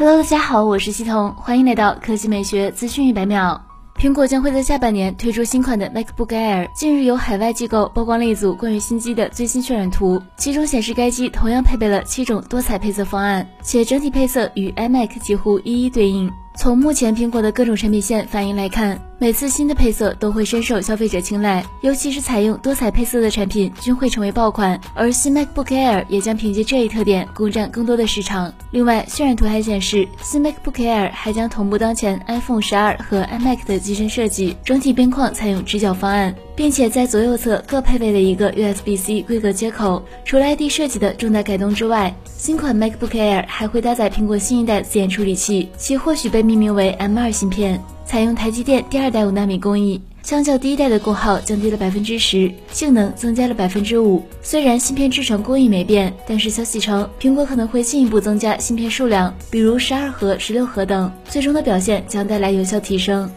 Hello，大家好，我是西彤，欢迎来到科技美学资讯一百秒。苹果将会在下半年推出新款的 MacBook Air。近日有海外机构曝光了一组关于新机的最新渲染图，其中显示该机同样配备了七种多彩配色方案，且整体配色与 iMac 几乎一一对应。从目前苹果的各种产品线反应来看，每次新的配色都会深受消费者青睐，尤其是采用多彩配色的产品均会成为爆款。而新 MacBook Air 也将凭借这一特点攻占更多的市场。另外，渲染图还显示，新 MacBook Air 还将同步当前 iPhone 十二和 iMac 的机身设计，整体边框采用直角方案，并且在左右侧各配备了一个 USB-C 规格接口。除了 ID 设计的重大改动之外，新款 MacBook Air 还会搭载苹果新一代自研处理器，其或许被命名为 M2 芯片，采用台积电第二代五纳米工艺，相较第一代的功耗降低了百分之十，性能增加了百分之五。虽然芯片制成工艺没变，但是消息称苹果可能会进一步增加芯片数量，比如十二核、十六核等，最终的表现将带来有效提升。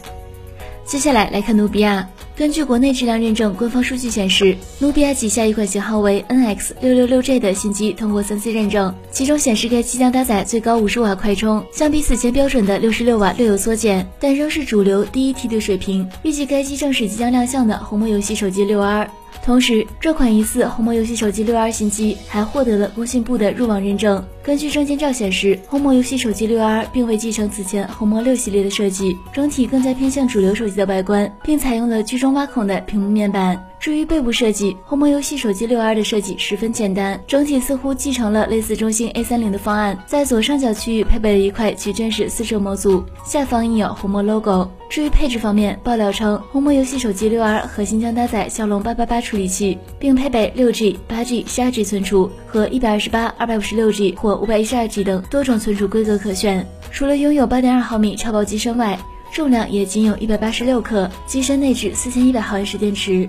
接下来来看努比亚。根据国内质量认证官方数据显示，努比亚旗下一款型号为 NX 六六六 G 的新机通过三 C 认证，其中显示该机将搭载最高五十瓦快充，相比此前标准的六十六瓦略有缩减，但仍是主流第一梯队水平。预计该机正是即将亮相的红魔游戏手机六 R。同时，这款疑似红魔游戏手机六 R 新机还获得了工信部的入网认证。根据证件照显示，红魔游戏手机六 R 并未继承此前红魔六系列的设计，整体更加偏向主流手机的外观，并采用了居中挖孔的屏幕面板。至于背部设计，红魔游戏手机六 R 的设计十分简单，整体似乎继承了类似中兴 A 三零的方案，在左上角区域配备了一块矩阵式四摄模组，下方印有红魔 logo。至于配置方面，爆料称红魔游戏手机六 R 核心将搭载骁龙八八八处理器，并配备六 G、八 G、十二 G 存储和一百二十八、二百五十六 G 或五百一十二 G 等多种存储规格可选。除了拥有八点二毫米超薄机身外，重量也仅有一百八十六克，机身内置四千一百毫安时电池。